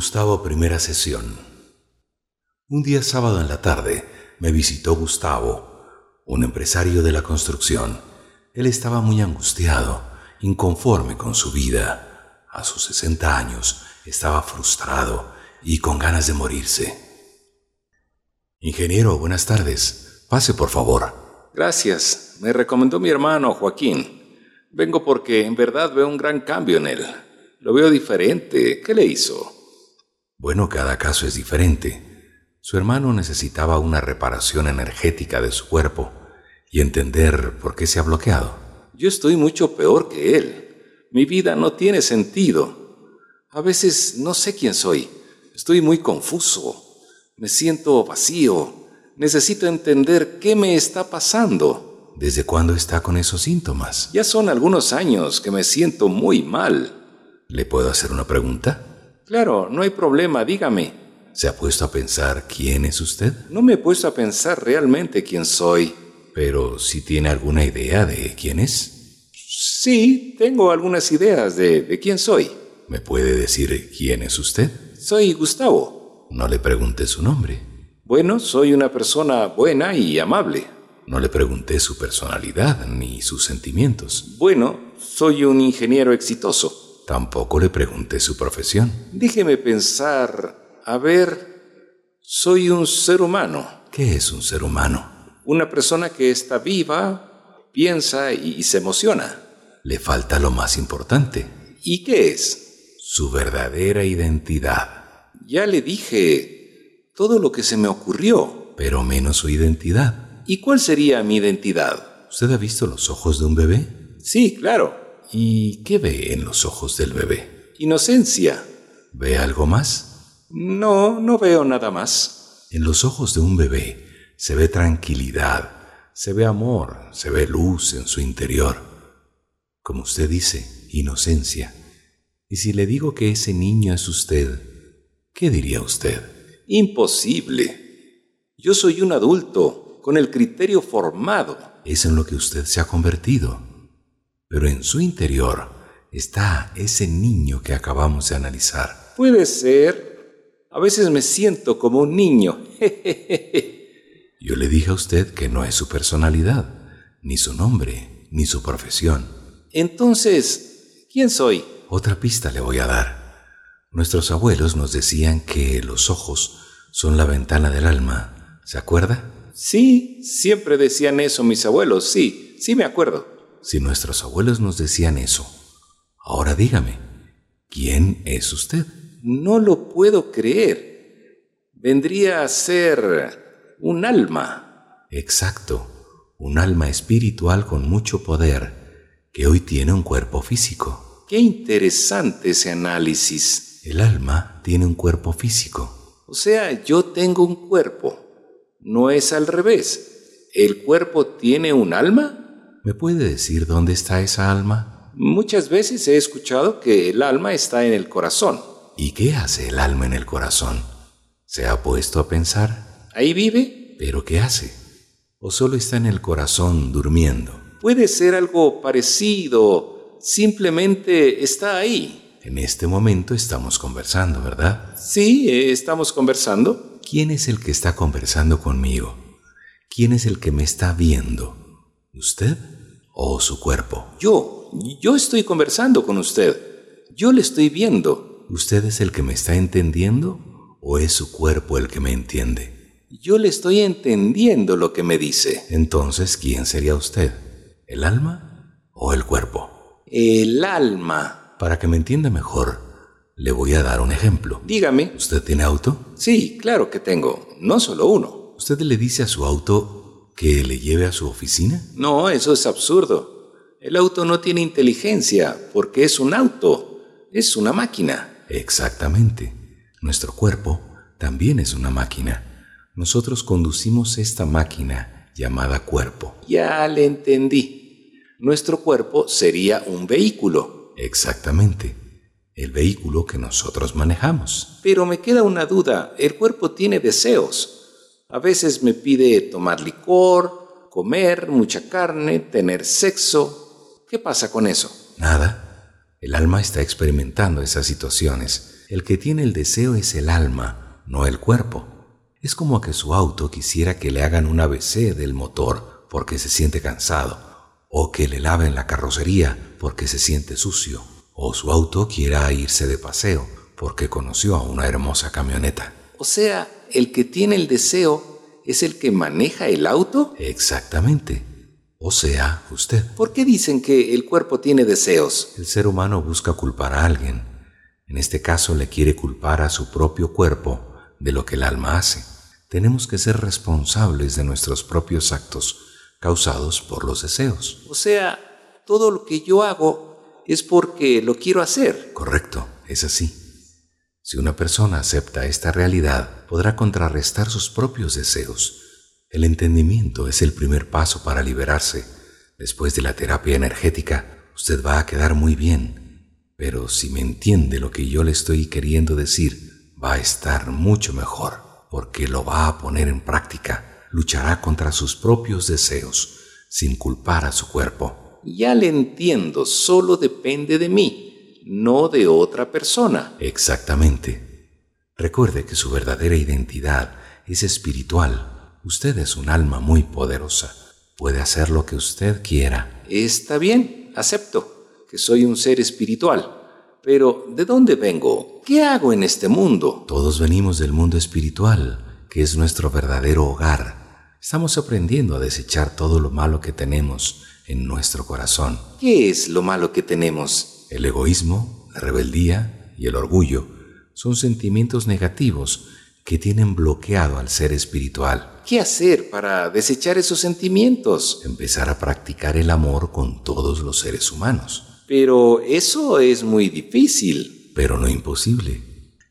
Gustavo, primera sesión. Un día sábado en la tarde me visitó Gustavo, un empresario de la construcción. Él estaba muy angustiado, inconforme con su vida. A sus 60 años estaba frustrado y con ganas de morirse. Ingeniero, buenas tardes. Pase, por favor. Gracias. Me recomendó mi hermano Joaquín. Vengo porque en verdad veo un gran cambio en él. Lo veo diferente. ¿Qué le hizo? Bueno, cada caso es diferente. Su hermano necesitaba una reparación energética de su cuerpo y entender por qué se ha bloqueado. Yo estoy mucho peor que él. Mi vida no tiene sentido. A veces no sé quién soy. Estoy muy confuso. Me siento vacío. Necesito entender qué me está pasando. ¿Desde cuándo está con esos síntomas? Ya son algunos años que me siento muy mal. ¿Le puedo hacer una pregunta? Claro, no hay problema, dígame. ¿Se ha puesto a pensar quién es usted? No me he puesto a pensar realmente quién soy. Pero si tiene alguna idea de quién es. Sí, tengo algunas ideas de, de quién soy. ¿Me puede decir quién es usted? Soy Gustavo. No le pregunté su nombre. Bueno, soy una persona buena y amable. No le pregunté su personalidad ni sus sentimientos. Bueno, soy un ingeniero exitoso. Tampoco le pregunté su profesión. Déjeme pensar. A ver, soy un ser humano. ¿Qué es un ser humano? Una persona que está viva, piensa y se emociona. Le falta lo más importante. ¿Y qué es? Su verdadera identidad. Ya le dije todo lo que se me ocurrió. Pero menos su identidad. ¿Y cuál sería mi identidad? ¿Usted ha visto los ojos de un bebé? Sí, claro. ¿Y qué ve en los ojos del bebé? Inocencia. ¿Ve algo más? No, no veo nada más. En los ojos de un bebé se ve tranquilidad, se ve amor, se ve luz en su interior. Como usted dice, inocencia. Y si le digo que ese niño es usted, ¿qué diría usted? Imposible. Yo soy un adulto, con el criterio formado. Es en lo que usted se ha convertido pero en su interior está ese niño que acabamos de analizar. Puede ser. A veces me siento como un niño. Yo le dije a usted que no es su personalidad, ni su nombre, ni su profesión. Entonces, ¿quién soy? Otra pista le voy a dar. Nuestros abuelos nos decían que los ojos son la ventana del alma. ¿Se acuerda? Sí, siempre decían eso mis abuelos, sí, sí me acuerdo si nuestros abuelos nos decían eso? Ahora dígame, ¿quién es usted? No lo puedo creer. Vendría a ser un alma. Exacto, un alma espiritual con mucho poder, que hoy tiene un cuerpo físico. Qué interesante ese análisis. El alma tiene un cuerpo físico. O sea, yo tengo un cuerpo. No es al revés. ¿El cuerpo tiene un alma? ¿Me puede decir dónde está esa alma? Muchas veces he escuchado que el alma está en el corazón. ¿Y qué hace el alma en el corazón? ¿Se ha puesto a pensar? ¿Ahí vive? ¿Pero qué hace? ¿O solo está en el corazón durmiendo? Puede ser algo parecido. Simplemente está ahí. En este momento estamos conversando, ¿verdad? Sí, estamos conversando. ¿Quién es el que está conversando conmigo? ¿Quién es el que me está viendo? ¿Usted o su cuerpo? Yo, yo estoy conversando con usted. Yo le estoy viendo. ¿Usted es el que me está entendiendo o es su cuerpo el que me entiende? Yo le estoy entendiendo lo que me dice. Entonces, ¿quién sería usted? ¿El alma o el cuerpo? El alma. Para que me entienda mejor, le voy a dar un ejemplo. Dígame. ¿Usted tiene auto? Sí, claro que tengo. No solo uno. ¿Usted le dice a su auto ¿Que le lleve a su oficina? No, eso es absurdo. El auto no tiene inteligencia porque es un auto, es una máquina. Exactamente. Nuestro cuerpo también es una máquina. Nosotros conducimos esta máquina llamada cuerpo. Ya le entendí. Nuestro cuerpo sería un vehículo. Exactamente. El vehículo que nosotros manejamos. Pero me queda una duda. El cuerpo tiene deseos. A veces me pide tomar licor, comer mucha carne, tener sexo. ¿Qué pasa con eso? Nada. El alma está experimentando esas situaciones El que tiene el deseo es el alma, no el cuerpo. Es como que su auto quisiera que le hagan un ABC del motor porque se siente cansado, o que le laven la carrocería porque se siente sucio, o su auto quiera irse de paseo porque conoció a una hermosa camioneta. O sea, el que tiene el deseo es el que maneja el auto. Exactamente. O sea, usted. ¿Por qué dicen que el cuerpo tiene deseos? El ser humano busca culpar a alguien. En este caso le quiere culpar a su propio cuerpo de lo que el alma hace. Tenemos que ser responsables de nuestros propios actos causados por los deseos. O sea, todo lo que yo hago es porque lo quiero hacer. Correcto, es así. Si una persona acepta esta realidad, podrá contrarrestar sus propios deseos. El entendimiento es el primer paso para liberarse. Después de la terapia energética, usted va a quedar muy bien. Pero si me entiende lo que yo le estoy queriendo decir, va a estar mucho mejor porque lo va a poner en práctica, luchará contra sus propios deseos, sin culpar a su cuerpo. Ya le entiendo, solo depende de mí, no de otra persona. Exactamente. Recuerde que su verdadera identidad es espiritual. Usted es un alma muy poderosa. Puede hacer lo que usted quiera. Está bien, acepto que soy un ser espiritual pero, ¿de dónde vengo? ¿Qué hago en este mundo? Todos venimos del mundo espiritual, que es nuestro verdadero hogar. Estamos aprendiendo a desechar todo lo malo que tenemos en nuestro corazón. ¿Qué es lo malo que tenemos? El egoísmo, la rebeldía y el orgullo son sentimientos negativos que tienen bloqueado al ser espiritual. ¿Qué hacer para desechar esos sentimientos? Empezar a practicar el amor con todos los seres humanos. Pero eso es muy difícil. Pero no imposible.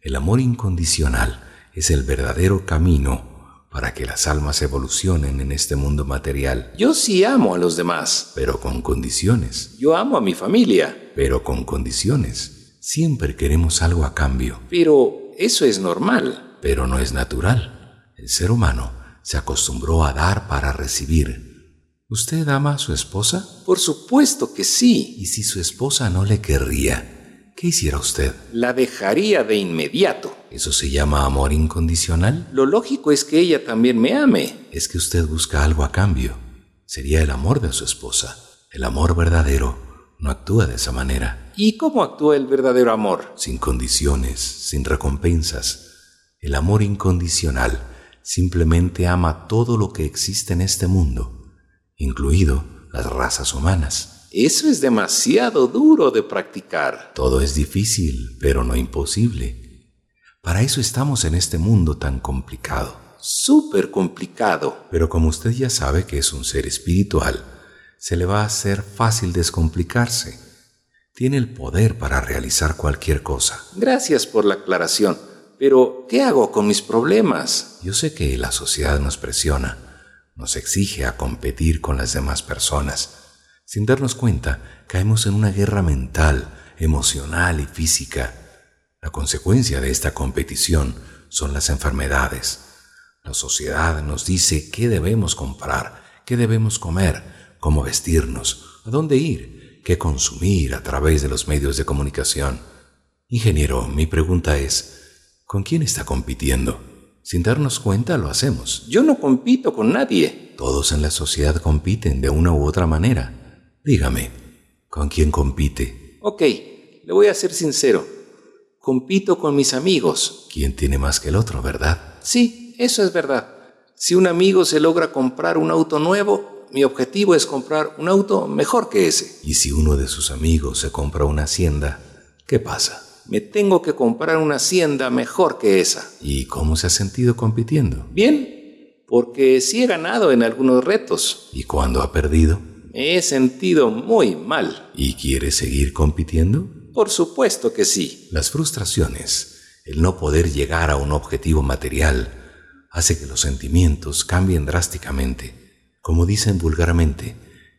El amor incondicional es el verdadero camino para que las almas evolucionen en este mundo material. Yo sí amo a los demás. Pero con condiciones. Yo amo a mi familia. Pero con condiciones. Siempre queremos algo a cambio. Pero eso es normal. Pero no es natural. El ser humano se acostumbró a dar para recibir ¿Usted ama a su esposa? Por supuesto que sí. ¿Y si su esposa no le querría? ¿Qué hiciera usted? La dejaría de inmediato. ¿Eso se llama amor incondicional? Lo lógico es que ella también me ame. Es que usted busca algo a cambio. Sería el amor de su esposa. El amor verdadero no actúa de esa manera. ¿Y cómo actúa el verdadero amor? Sin condiciones, sin recompensas. El amor incondicional simplemente ama todo lo que existe en este mundo incluido las razas humanas. Eso es demasiado duro de practicar. Todo es difícil, pero no imposible. Para eso estamos en este mundo tan complicado. Súper complicado. Pero como usted ya sabe que es un ser espiritual, se le va a hacer fácil descomplicarse. Tiene el poder para realizar cualquier cosa. Gracias por la aclaración. Pero, ¿qué hago con mis problemas? Yo sé que la sociedad nos presiona nos exige a competir con las demás personas. Sin darnos cuenta, caemos en una guerra mental, emocional y física. La consecuencia de esta competición son las enfermedades. La sociedad nos dice qué debemos comprar, qué debemos comer, cómo vestirnos, a dónde ir, qué consumir a través de los medios de comunicación. Ingeniero, mi pregunta es, ¿con quién está compitiendo? Sin darnos cuenta lo hacemos. Yo no compito con nadie. Todos en la sociedad compiten de una u otra manera. Dígame, ¿con quién compite? Ok, le voy a ser sincero. Compito con mis amigos. ¿Quién tiene más que el otro, verdad? Sí, eso es verdad. Si un amigo se logra comprar un auto nuevo, mi objetivo es comprar un auto mejor que ese. ¿Y si uno de sus amigos se compra una hacienda, qué pasa? me tengo que comprar una hacienda mejor que esa. ¿Y cómo se ha sentido compitiendo? Bien, porque sí he ganado en algunos retos. ¿Y cuándo ha perdido? Me he sentido muy mal. ¿Y quiere seguir compitiendo? Por supuesto que sí. Las frustraciones, el no poder llegar a un objetivo material, hace que los sentimientos cambien drásticamente. Como dicen vulgarmente,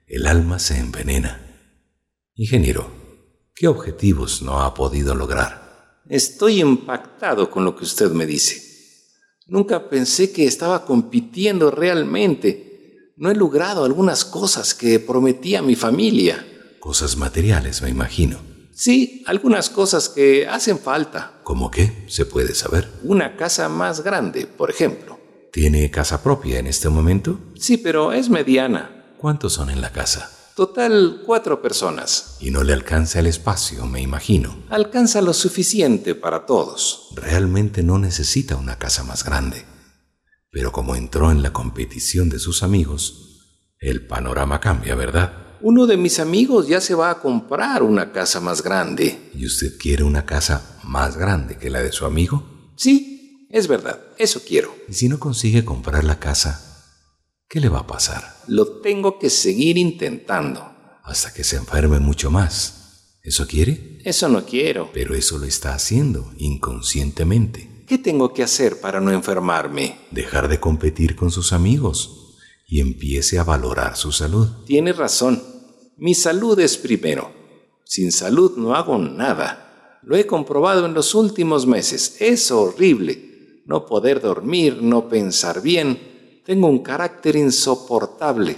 el alma se envenena. Ingeniero, ¿Qué objetivos no ha podido lograr? Estoy impactado con lo que usted me dice. Nunca pensé que estaba compitiendo realmente. No he logrado algunas cosas que prometí a mi familia. Cosas materiales, me imagino. Sí, algunas cosas que hacen falta. ¿Cómo qué? ¿Se puede saber? Una casa más grande, por ejemplo. ¿Tiene casa propia en este momento? Sí, pero es mediana. ¿Cuántos son en la casa? Total, cuatro personas. Y no le alcanza el espacio, me imagino. Alcanza lo suficiente para todos. Realmente no necesita una casa más grande. Pero como entró en la competición de sus amigos, el panorama cambia, ¿verdad? Uno de mis amigos ya se va a comprar una casa más grande. ¿Y usted quiere una casa más grande que la de su amigo? Sí, es verdad, eso quiero. ¿Y si no consigue comprar la casa, qué le va a pasar? Lo tengo que seguir intentando. Hasta que se enferme mucho más. ¿Eso quiere? Eso no quiero. Pero eso lo está haciendo inconscientemente. ¿Qué tengo que hacer para no enfermarme? Dejar de competir con sus amigos y empiece a valorar su salud. Tiene razón. Mi salud es primero. Sin salud no hago nada. Lo he comprobado en los últimos meses. Es horrible. No poder dormir, no pensar bien. Tengo un carácter insoportable.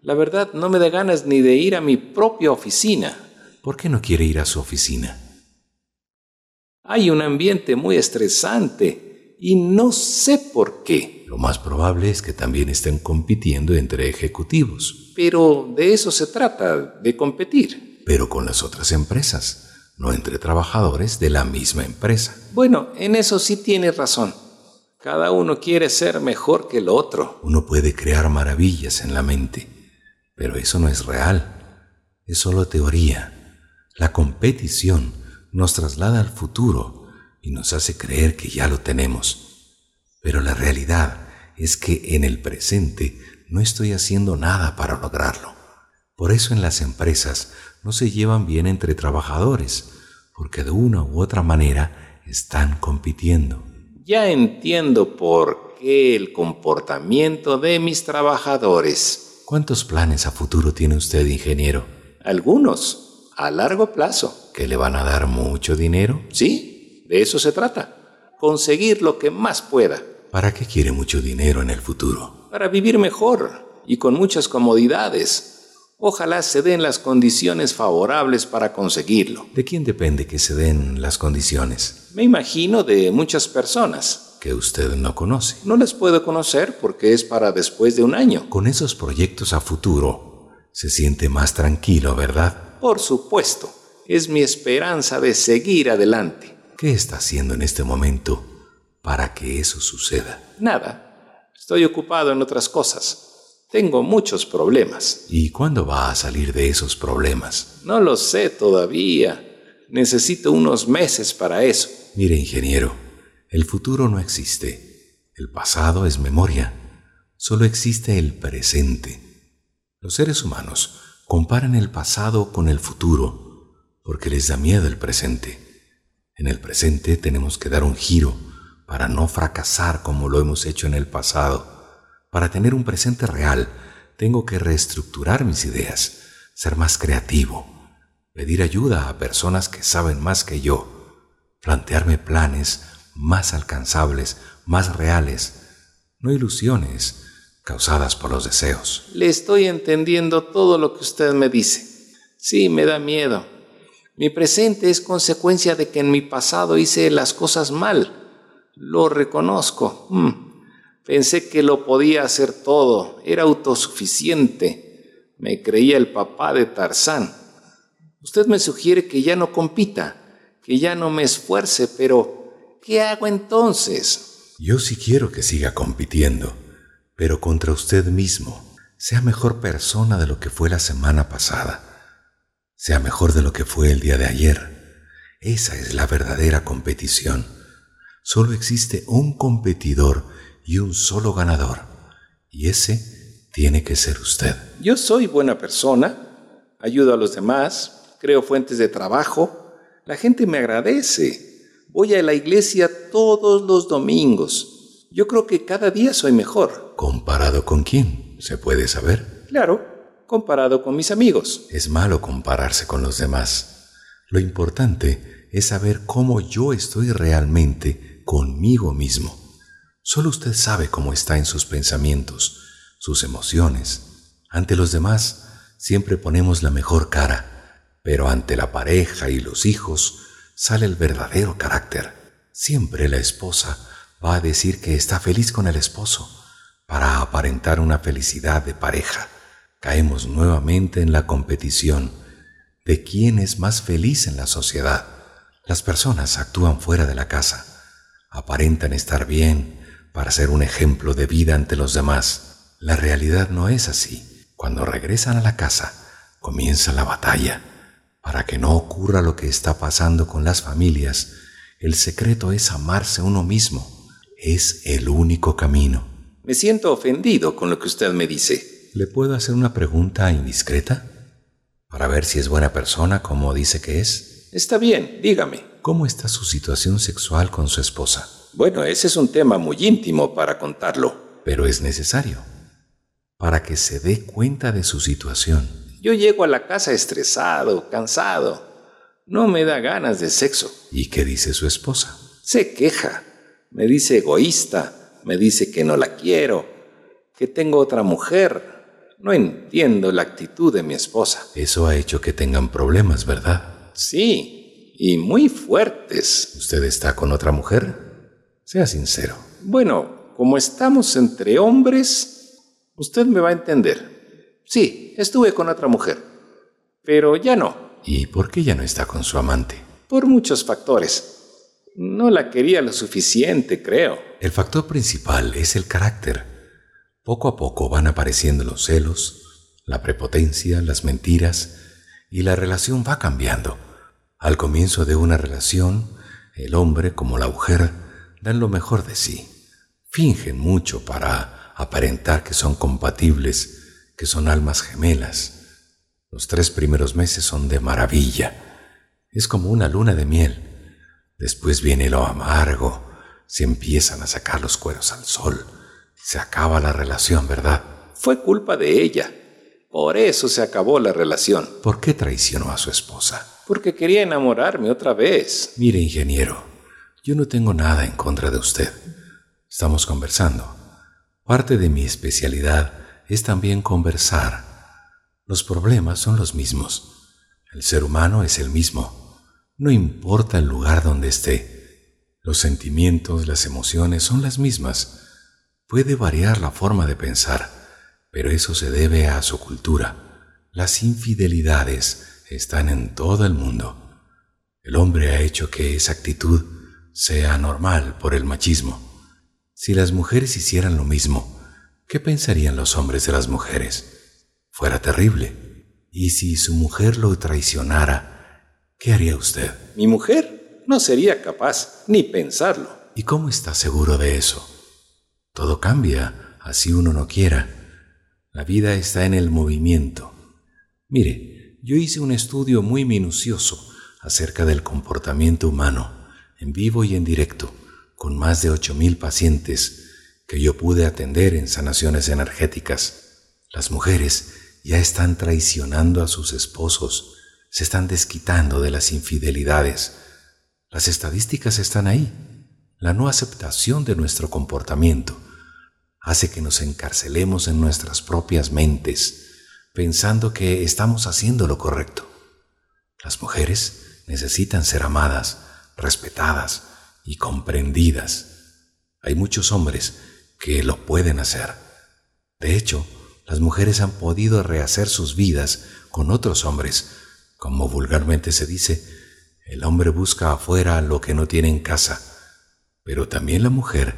La verdad no me da ganas ni de ir a mi propia oficina. ¿Por qué no quiere ir a su oficina? Hay un ambiente muy estresante y no sé por qué. Lo más probable es que también estén compitiendo entre ejecutivos. Pero de eso se trata, de competir. Pero con las otras empresas, no entre trabajadores de la misma empresa. Bueno, en eso sí tiene razón. Cada uno quiere ser mejor que el otro. Uno puede crear maravillas en la mente, pero eso no es real. Es solo teoría. La competición nos traslada al futuro y nos hace creer que ya lo tenemos. Pero la realidad es que en el presente no estoy haciendo nada para lograrlo. Por eso en las empresas no se llevan bien entre trabajadores, porque de una u otra manera están compitiendo. Ya entiendo por qué el comportamiento de mis trabajadores. ¿Cuántos planes a futuro tiene usted, ingeniero? Algunos, a largo plazo. ¿Que le van a dar mucho dinero? Sí, de eso se trata. Conseguir lo que más pueda. ¿Para qué quiere mucho dinero en el futuro? Para vivir mejor y con muchas comodidades. Ojalá se den las condiciones favorables para conseguirlo. ¿De quién depende que se den las condiciones? Me imagino de muchas personas. Que usted no conoce. No las puedo conocer porque es para después de un año. Con esos proyectos a futuro, se siente más tranquilo, ¿verdad? Por supuesto. Es mi esperanza de seguir adelante. ¿Qué está haciendo en este momento para que eso suceda? Nada. Estoy ocupado en otras cosas. Tengo muchos problemas. ¿Y cuándo va a salir de esos problemas? No lo sé todavía. Necesito unos meses para eso. Mire, ingeniero, el futuro no existe. El pasado es memoria. Solo existe el presente. Los seres humanos comparan el pasado con el futuro porque les da miedo el presente. En el presente tenemos que dar un giro para no fracasar como lo hemos hecho en el pasado. Para tener un presente real, tengo que reestructurar mis ideas, ser más creativo, pedir ayuda a personas que saben más que yo, plantearme planes más alcanzables, más reales, no ilusiones causadas por los deseos. Le estoy entendiendo todo lo que usted me dice. Sí, me da miedo. Mi presente es consecuencia de que en mi pasado hice las cosas mal. Lo reconozco. Mm. Pensé que lo podía hacer todo. Era autosuficiente. Me creía el papá de Tarzán. Usted me sugiere que ya no compita, que ya no me esfuerce, pero ¿qué hago entonces? Yo sí quiero que siga compitiendo, pero contra usted mismo. Sea mejor persona de lo que fue la semana pasada. Sea mejor de lo que fue el día de ayer. Esa es la verdadera competición. Solo existe un competidor y un solo ganador. Y ese tiene que ser usted. Yo soy buena persona, ayudo a los demás, creo fuentes de trabajo. La gente me agradece. Voy a la iglesia todos los domingos. Yo creo que cada día soy mejor. ¿Comparado con quién? ¿Se puede saber? Claro, comparado con mis amigos. Es malo compararse con los demás. Lo importante es saber cómo yo estoy realmente conmigo mismo. Solo usted sabe cómo está en sus pensamientos, sus emociones. Ante los demás siempre ponemos la mejor cara, pero ante la pareja y los hijos sale el verdadero carácter. Siempre la esposa va a decir que está feliz con el esposo para aparentar una felicidad de pareja. Caemos nuevamente en la competición de quién es más feliz en la sociedad. Las personas actúan fuera de la casa, aparentan estar bien para ser un ejemplo de vida ante los demás. La realidad no es así. Cuando regresan a la casa, comienza la batalla. Para que no ocurra lo que está pasando con las familias, el secreto es amarse uno mismo. Es el único camino. Me siento ofendido con lo que usted me dice. ¿Le puedo hacer una pregunta indiscreta? Para ver si es buena persona como dice que es. Está bien, dígame. ¿Cómo está su situación sexual con su esposa? Bueno, ese es un tema muy íntimo para contarlo. Pero es necesario para que se dé cuenta de su situación. Yo llego a la casa estresado, cansado. No me da ganas de sexo. ¿Y qué dice su esposa? Se queja. Me dice egoísta. Me dice que no la quiero. Que tengo otra mujer. No entiendo la actitud de mi esposa. Eso ha hecho que tengan problemas, ¿verdad? Sí, y muy fuertes. ¿Usted está con otra mujer? Sea sincero. Bueno, como estamos entre hombres, Usted me va a entender. Sí, estuve con otra mujer, pero ya no. ¿Y por qué ya no está con su amante? Por muchos factores. No la quería lo suficiente, creo. El factor principal es el carácter. Poco a poco van apareciendo los celos, la prepotencia, las mentiras, y la relación va cambiando. Al comienzo de una relación, el hombre como la mujer dan lo mejor de sí. Fingen mucho para aparentar que son compatibles, que son almas gemelas. Los tres primeros meses son de maravilla. Es como una luna de miel. Después viene lo amargo. Se empiezan a sacar los cueros al sol. Se acaba la relación, ¿verdad? Fue culpa de ella. Por eso se acabó la relación. ¿Por qué traicionó a su esposa? Porque quería enamorarme otra vez. Mire, ingeniero, yo no tengo nada en contra de usted. Estamos conversando. Parte de mi especialidad es también conversar. Los problemas son los mismos. El ser humano es el mismo. No importa el lugar donde esté. Los sentimientos, las emociones son las mismas. Puede variar la forma de pensar, pero eso se debe a su cultura. Las infidelidades están en todo el mundo. El hombre ha hecho que esa actitud sea normal por el machismo. Si las mujeres hicieran lo mismo, ¿qué pensarían los hombres de las mujeres? Fuera terrible. Y si su mujer lo traicionara, ¿qué haría usted? Mi mujer no sería capaz ni pensarlo. ¿Y cómo está seguro de eso? Todo cambia, así uno no quiera. La vida está en el movimiento. Mire, yo hice un estudio muy minucioso acerca del comportamiento humano, en vivo y en directo con más de 8.000 pacientes que yo pude atender en sanaciones energéticas. Las mujeres ya están traicionando a sus esposos, se están desquitando de las infidelidades. Las estadísticas están ahí. La no aceptación de nuestro comportamiento hace que nos encarcelemos en nuestras propias mentes, pensando que estamos haciendo lo correcto. Las mujeres necesitan ser amadas, respetadas, y comprendidas. Hay muchos hombres que lo pueden hacer. De hecho, las mujeres han podido rehacer sus vidas con otros hombres. Como vulgarmente se dice, el hombre busca afuera lo que no tiene en casa, pero también la mujer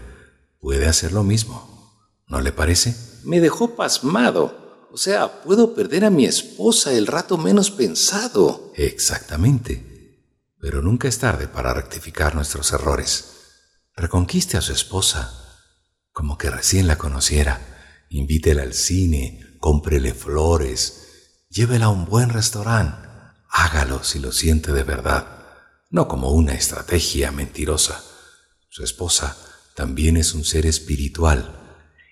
puede hacer lo mismo. ¿No le parece? Me dejó pasmado. O sea, puedo perder a mi esposa el rato menos pensado. Exactamente. Pero nunca es tarde para rectificar nuestros errores. Reconquiste a su esposa, como que recién la conociera. Invítela al cine, cómprele flores, llévela a un buen restaurante. Hágalo si lo siente de verdad, no como una estrategia mentirosa. Su esposa también es un ser espiritual.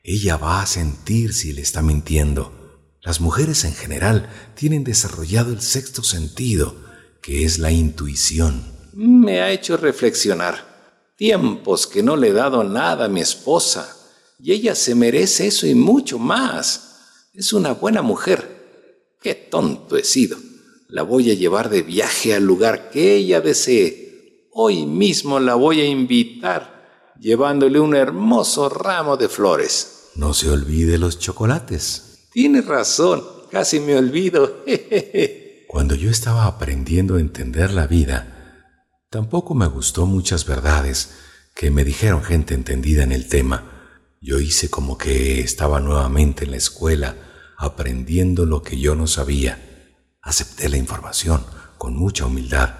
Ella va a sentir si le está mintiendo. Las mujeres en general tienen desarrollado el sexto sentido que es la intuición. Me ha hecho reflexionar. Tiempos que no le he dado nada a mi esposa, y ella se merece eso y mucho más. Es una buena mujer. Qué tonto he sido. La voy a llevar de viaje al lugar que ella desee. Hoy mismo la voy a invitar, llevándole un hermoso ramo de flores. No se olvide los chocolates. Tiene razón, casi me olvido. Cuando yo estaba aprendiendo a entender la vida, tampoco me gustó muchas verdades que me dijeron gente entendida en el tema. Yo hice como que estaba nuevamente en la escuela aprendiendo lo que yo no sabía. Acepté la información con mucha humildad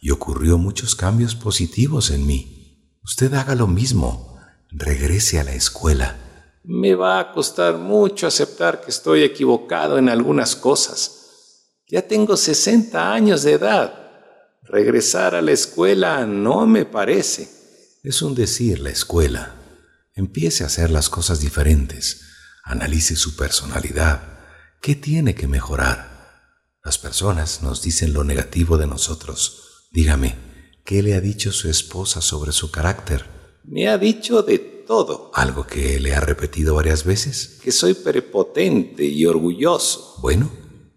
y ocurrió muchos cambios positivos en mí. Usted haga lo mismo. Regrese a la escuela. Me va a costar mucho aceptar que estoy equivocado en algunas cosas ya tengo 60 años de edad. Regresar a la escuela no me parece. Es un decir la escuela. Empiece a hacer las cosas diferentes. Analice su personalidad. ¿Qué tiene que mejorar? Las personas nos dicen lo negativo de nosotros. Dígame, ¿qué le ha dicho su esposa sobre su carácter? Me ha dicho de todo. ¿Algo que le ha repetido varias veces? Que soy prepotente y orgulloso. Bueno,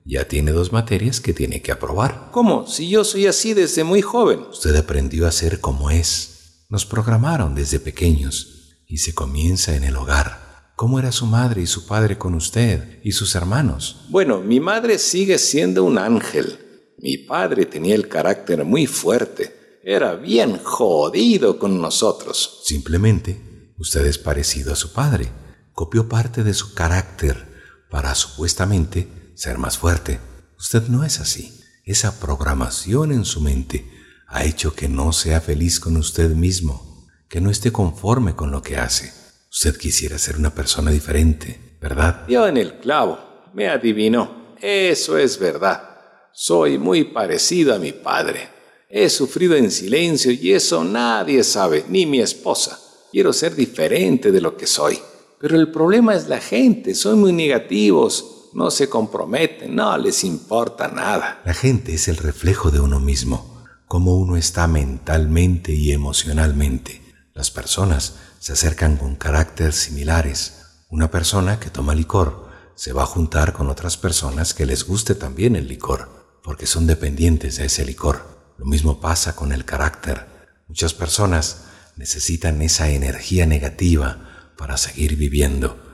ya tiene dos materias que tiene que aprobar. ¿Cómo? Si yo soy así desde muy joven. Usted aprendió a ser como es. Nos programaron desde pequeños y se comienza en el hogar. ¿Cómo era su madre y su padre con usted y sus hermanos? Bueno, mi madre sigue siendo un ángel. Mi padre tenía el carácter muy fuerte. Era bien jodido con nosotros. Simplemente, usted es parecido a su padre. Copió parte de su carácter para supuestamente ser más fuerte. Usted no es así. Esa programación en su mente ha hecho que no sea feliz con usted mismo, que no esté conforme con lo que hace. Usted quisiera ser una persona diferente, ¿verdad? Dio en el clavo. Me adivinó. Eso es verdad. Soy muy parecido a mi padre. He sufrido en silencio y eso nadie sabe, ni mi esposa. Quiero ser diferente de lo que soy. Pero el problema es la gente. Son muy negativos no se comprometen, no les importa nada. La gente es el reflejo de uno mismo, como uno está mentalmente y emocionalmente. Las personas se acercan con caracteres similares. Una persona que toma licor se va a juntar con otras personas que les guste también el licor, porque son dependientes de ese licor. Lo mismo pasa con el carácter. Muchas personas necesitan esa energía negativa para seguir viviendo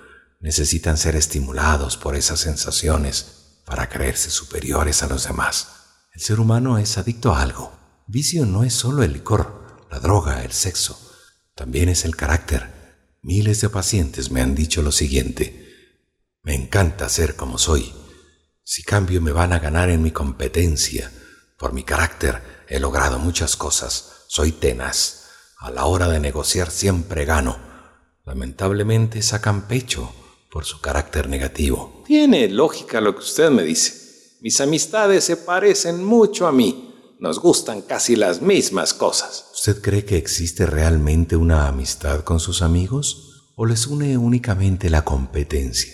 necesitan ser estimulados por esas sensaciones para creerse superiores a los demás. El ser humano es adicto a algo. Vicio no es solo el licor, la droga, el sexo, también es el carácter. Miles de pacientes me han dicho lo siguiente, me encanta ser como soy. Si cambio me van a ganar en mi competencia. Por mi carácter he logrado muchas cosas. Soy tenaz. A la hora de negociar siempre gano. Lamentablemente sacan pecho por su carácter negativo. Tiene lógica lo que usted me dice. Mis amistades se parecen mucho a mí. Nos gustan casi las mismas cosas. ¿Usted cree que existe realmente una amistad con sus amigos o les une únicamente la competencia?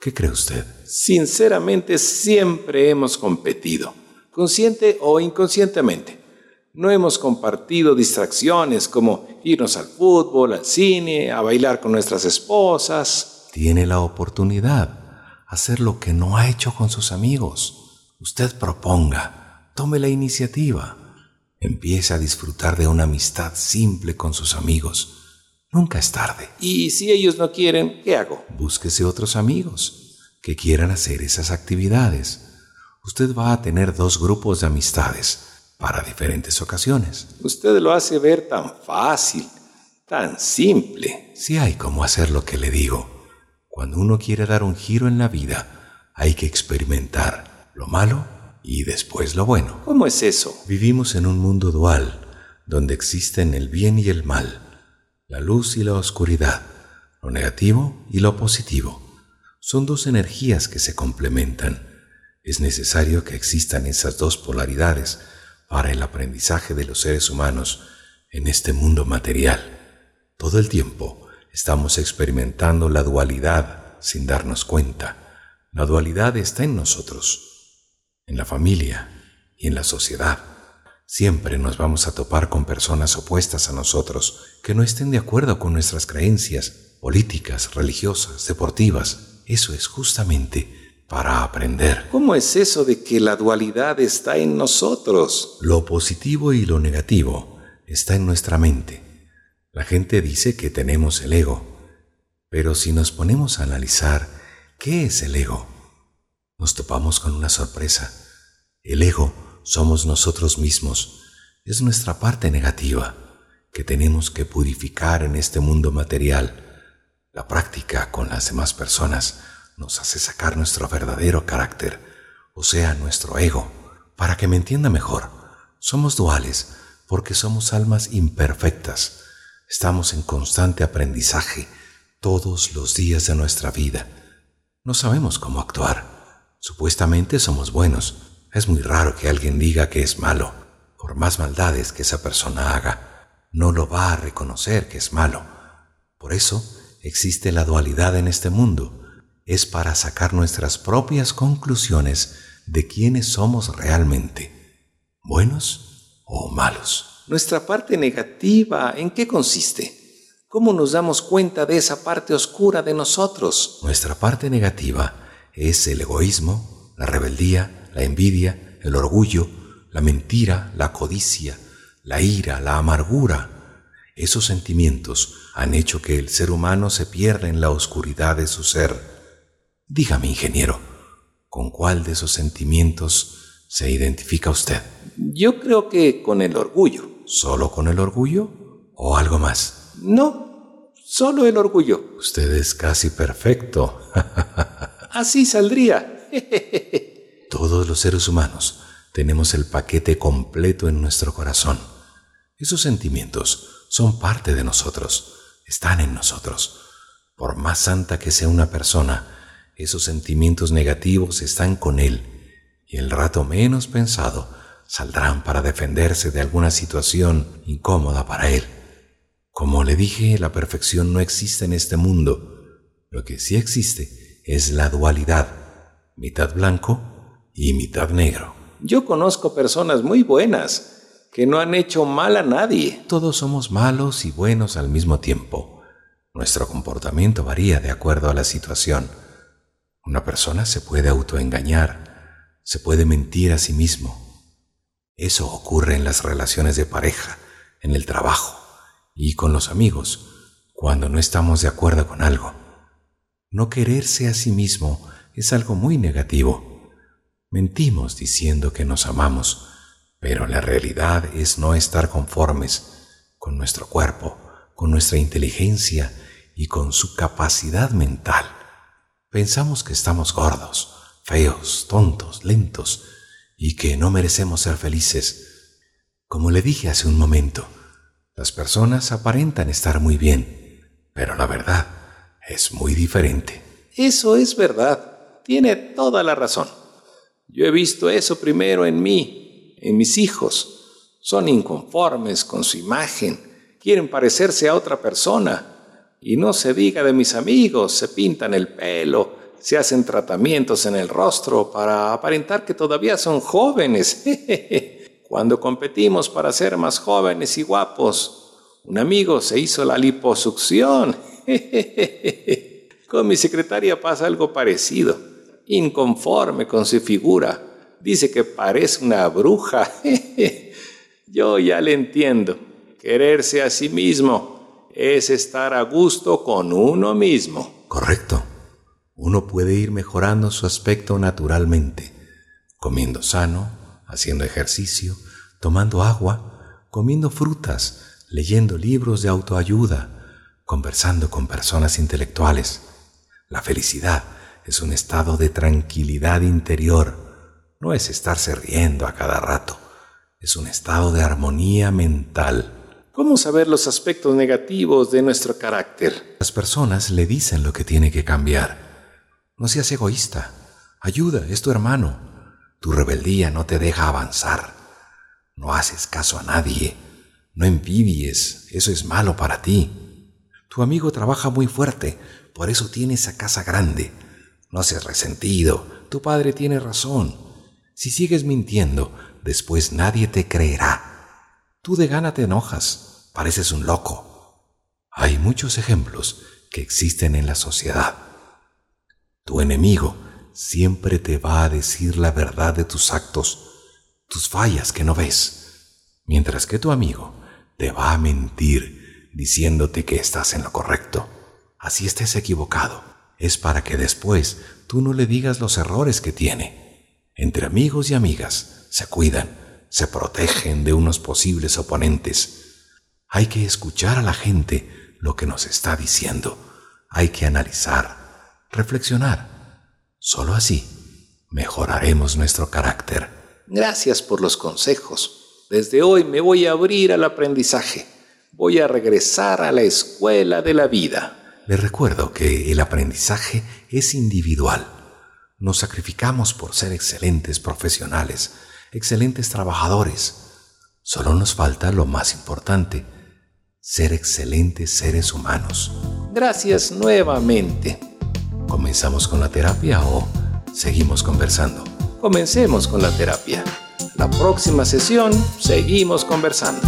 ¿Qué cree usted? Sinceramente siempre hemos competido, consciente o inconscientemente. No hemos compartido distracciones como irnos al fútbol, al cine, a bailar con nuestras esposas, tiene la oportunidad, hacer lo que no ha hecho con sus amigos. Usted proponga, tome la iniciativa, empiece a disfrutar de una amistad simple con sus amigos. Nunca es tarde. Y si ellos no quieren, ¿qué hago? Búsquese otros amigos que quieran hacer esas actividades. Usted va a tener dos grupos de amistades para diferentes ocasiones. Usted lo hace ver tan fácil, tan simple. Si hay como hacer lo que le digo. Cuando uno quiere dar un giro en la vida, hay que experimentar lo malo y después lo bueno. ¿Cómo es eso? Vivimos en un mundo dual, donde existen el bien y el mal, la luz y la oscuridad, lo negativo y lo positivo. Son dos energías que se complementan. Es necesario que existan esas dos polaridades para el aprendizaje de los seres humanos en este mundo material. Todo el tiempo Estamos experimentando la dualidad sin darnos cuenta. La dualidad está en nosotros, en la familia y en la sociedad. Siempre nos vamos a topar con personas opuestas a nosotros que no estén de acuerdo con nuestras creencias políticas, religiosas, deportivas. Eso es justamente para aprender. ¿Cómo es eso de que la dualidad está en nosotros? Lo positivo y lo negativo está en nuestra mente. La gente dice que tenemos el ego, pero si nos ponemos a analizar qué es el ego, nos topamos con una sorpresa. El ego somos nosotros mismos, es nuestra parte negativa que tenemos que purificar en este mundo material. La práctica con las demás personas nos hace sacar nuestro verdadero carácter, o sea, nuestro ego. Para que me entienda mejor, somos duales porque somos almas imperfectas. Estamos en constante aprendizaje todos los días de nuestra vida. No sabemos cómo actuar. Supuestamente somos buenos. Es muy raro que alguien diga que es malo. Por más maldades que esa persona haga, no lo va a reconocer que es malo. Por eso existe la dualidad en este mundo es para sacar nuestras propias conclusiones de quiénes somos realmente, buenos o malos. Nuestra parte negativa, ¿en qué consiste? ¿Cómo nos damos cuenta de esa parte oscura de nosotros? Nuestra parte negativa es el egoísmo, la rebeldía, la envidia, el orgullo, la mentira, la codicia, la ira, la amargura. Esos sentimientos han hecho que el ser humano se pierda en la oscuridad de su ser Dígame, ingeniero, ¿con cuál de esos sentimientos se identifica usted? Yo creo que con el orgullo. ¿Solo con el orgullo o algo más? No, solo el orgullo. Usted es casi perfecto. Así saldría. Todos los seres humanos tenemos el paquete completo en nuestro corazón. Esos sentimientos son parte de nosotros, están en nosotros. Por más santa que sea una persona, esos sentimientos negativos están con él y el rato menos pensado saldrán para defenderse de alguna situación incómoda para él. Como le dije, la perfección no existe en este mundo. Lo que sí existe es la dualidad, mitad blanco y mitad negro. Yo conozco personas muy buenas que no han hecho mal a nadie. Todos somos malos y buenos al mismo tiempo. Nuestro comportamiento varía de acuerdo a la situación. Una persona se puede autoengañar, se puede mentir a sí mismo. Eso ocurre en las relaciones de pareja, en el trabajo y con los amigos, cuando no estamos de acuerdo con algo. No quererse a sí mismo es algo muy negativo. Mentimos diciendo que nos amamos, pero la realidad es no estar conformes con nuestro cuerpo, con nuestra inteligencia y con su capacidad mental. Pensamos que estamos gordos, feos, tontos, lentos y que no merecemos ser felices. Como le dije hace un momento, las personas aparentan estar muy bien, pero la verdad es muy diferente. Eso es verdad. Tiene toda la razón. Yo he visto eso primero en mí, en mis hijos. Son inconformes con su imagen, quieren parecerse a otra persona y no se diga de mis amigos, se pintan el pelo, se hacen tratamientos en el rostro para aparentar que todavía son jóvenes. Cuando competimos para ser más jóvenes y guapos, un amigo se hizo la liposucción. Con mi secretaria pasa algo parecido. Inconforme con su figura. Dice que parece una bruja. Yo ya le entiendo. Quererse a sí mismo es estar a gusto con uno mismo. Correcto. Uno puede ir mejorando su aspecto naturalmente, comiendo sano, haciendo ejercicio, tomando agua, comiendo frutas, leyendo libros de autoayuda, conversando con personas intelectuales. La felicidad es un estado de tranquilidad interior, no es estarse riendo a cada rato, es un estado de armonía mental. ¿Cómo saber los aspectos negativos de nuestro carácter? Las personas le dicen lo que tiene que cambiar. No seas egoísta. Ayuda, es tu hermano. Tu rebeldía no te deja avanzar. No haces caso a nadie. No envidies, eso es malo para ti. Tu amigo trabaja muy fuerte, por eso tiene esa casa grande. No seas resentido, tu padre tiene razón. Si sigues mintiendo, después nadie te creerá. Tú de gana te enojas, pareces un loco. Hay muchos ejemplos que existen en la sociedad. Tu enemigo siempre te va a decir la verdad de tus actos, tus fallas que no ves, mientras que tu amigo te va a mentir diciéndote que estás en lo correcto. Así estés equivocado, es para que después tú no le digas los errores que tiene. Entre amigos y amigas se cuidan, se protegen de unos posibles oponentes. Hay que escuchar a la gente lo que nos está diciendo. Hay que analizar, reflexionar. Solo así mejoraremos nuestro carácter. Gracias por los consejos. Desde hoy me voy a abrir al aprendizaje. Voy a regresar a la escuela de la vida. Le recuerdo que el aprendizaje es individual. Nos sacrificamos por ser excelentes profesionales, excelentes trabajadores. Solo nos falta lo más importante, ser excelentes seres humanos. Gracias nuevamente. ¿Comenzamos con la terapia o seguimos conversando? Comencemos con la terapia. La próxima sesión seguimos conversando.